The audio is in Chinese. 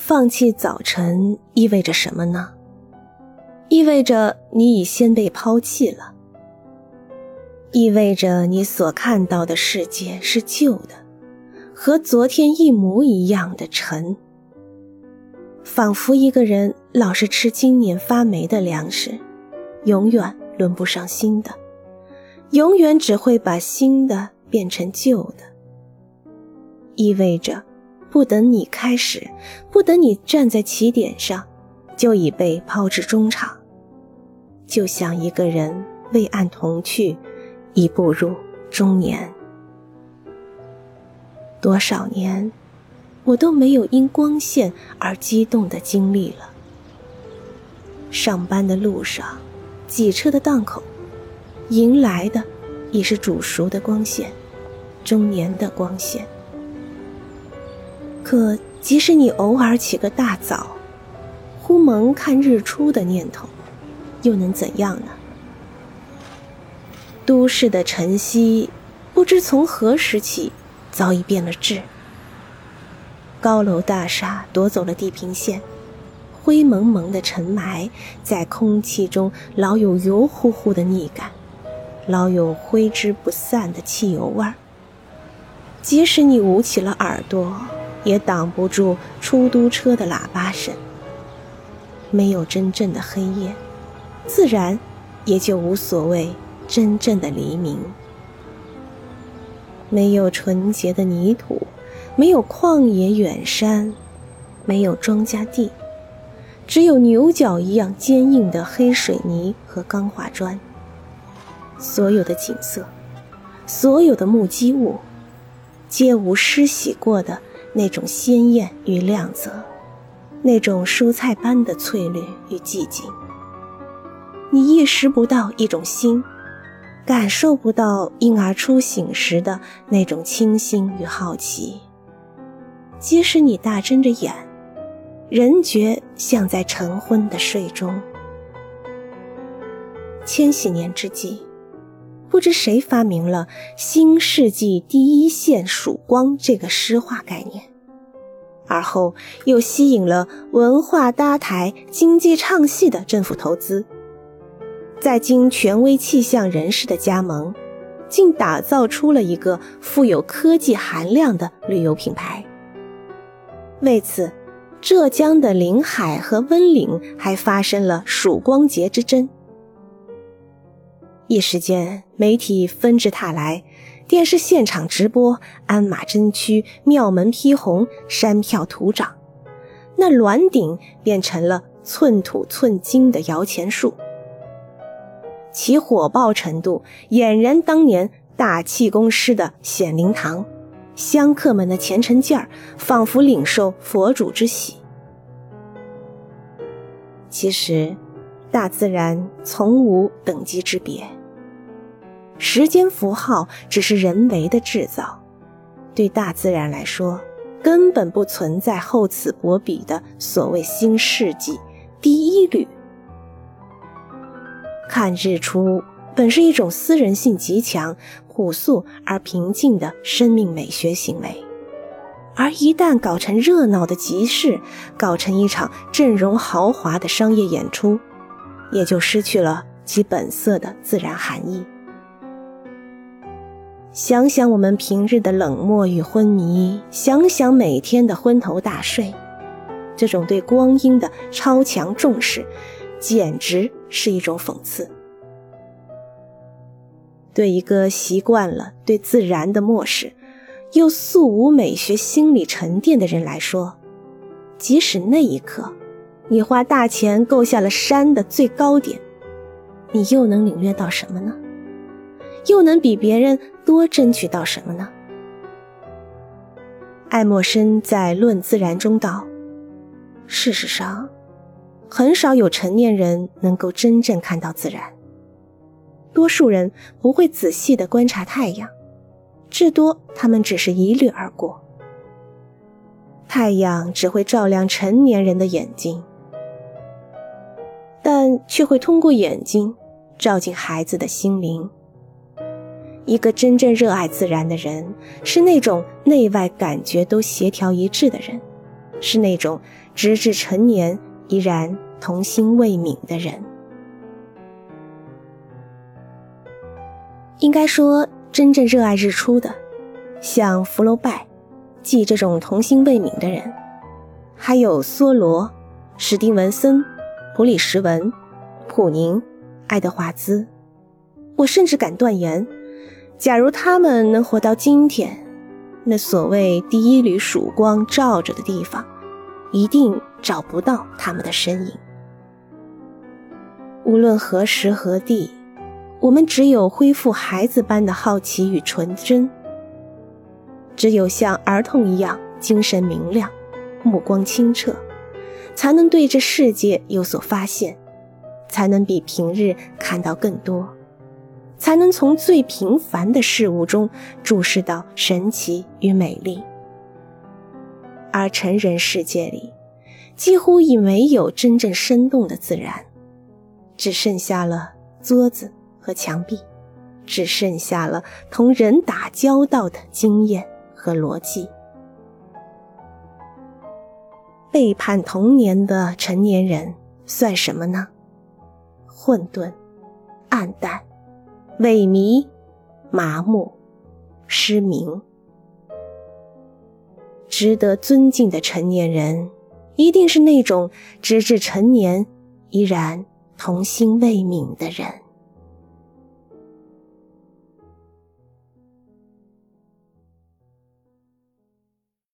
放弃早晨意味着什么呢？意味着你已先被抛弃了，意味着你所看到的世界是旧的，和昨天一模一样的沉。仿佛一个人老是吃今年发霉的粮食，永远轮不上新的，永远只会把新的变成旧的。意味着，不等你开始，不等你站在起点上，就已被抛至中场。就像一个人未按童趣，已步入中年。多少年？我都没有因光线而激动的经历了。上班的路上，挤车的档口，迎来的已是煮熟的光线，中年的光线。可即使你偶尔起个大早，忽萌看日出的念头，又能怎样呢？都市的晨曦，不知从何时起，早已变了质。高楼大厦夺走了地平线，灰蒙蒙的尘霾在空气中老有油乎乎的腻感，老有挥之不散的汽油味儿。即使你捂起了耳朵，也挡不住出租车的喇叭声。没有真正的黑夜，自然也就无所谓真正的黎明。没有纯洁的泥土。没有旷野远山，没有庄稼地，只有牛角一样坚硬的黑水泥和钢化砖。所有的景色，所有的目击物，皆无施洗过的那种鲜艳与亮泽，那种蔬菜般的翠绿与寂静。你意识不到一种心，感受不到婴儿初醒时的那种清新与好奇。即使你大睁着眼，仍觉像在晨昏的睡中。千禧年之际，不知谁发明了“新世纪第一线曙光”这个诗化概念，而后又吸引了文化搭台、经济唱戏的政府投资，在经权威气象人士的加盟，竟打造出了一个富有科技含量的旅游品牌。为此，浙江的临海和温岭还发生了曙光节之争。一时间，媒体纷至沓来，电视现场直播，鞍马争驱，庙门披红，山票土涨，那銮顶变成了寸土寸金的摇钱树，其火爆程度俨然当年大气功师的显灵堂。香客们的虔诚劲儿，仿佛领受佛主之喜。其实，大自然从无等级之别，时间符号只是人为的制造。对大自然来说，根本不存在厚此薄彼的所谓新世纪第一缕。看日出。本是一种私人性极强、朴素而平静的生命美学行为，而一旦搞成热闹的集市，搞成一场阵容豪华的商业演出，也就失去了其本色的自然含义。想想我们平日的冷漠与昏迷，想想每天的昏头大睡，这种对光阴的超强重视，简直是一种讽刺。对一个习惯了对自然的漠视，又素无美学心理沉淀的人来说，即使那一刻，你花大钱购下了山的最高点，你又能领略到什么呢？又能比别人多争取到什么呢？爱默生在《论自然》中道：“事实上，很少有成年人能够真正看到自然。”多数人不会仔细的观察太阳，至多他们只是一掠而过。太阳只会照亮成年人的眼睛，但却会通过眼睛照进孩子的心灵。一个真正热爱自然的人，是那种内外感觉都协调一致的人，是那种直至成年依然童心未泯的人。应该说，真正热爱日出的，像福楼拜、即这种童心未泯的人，还有梭罗、史蒂文森、普里什文、普宁、爱德华兹。我甚至敢断言，假如他们能活到今天，那所谓第一缕曙光照着的地方，一定找不到他们的身影。无论何时何地。我们只有恢复孩子般的好奇与纯真，只有像儿童一样精神明亮、目光清澈，才能对这世界有所发现，才能比平日看到更多，才能从最平凡的事物中注视到神奇与美丽。而成人世界里，几乎已没有真正生动的自然，只剩下了桌子。和墙壁，只剩下了同人打交道的经验和逻辑。背叛童年的成年人算什么呢？混沌、暗淡、萎靡、麻木、失明。值得尊敬的成年人，一定是那种直至成年依然童心未泯的人。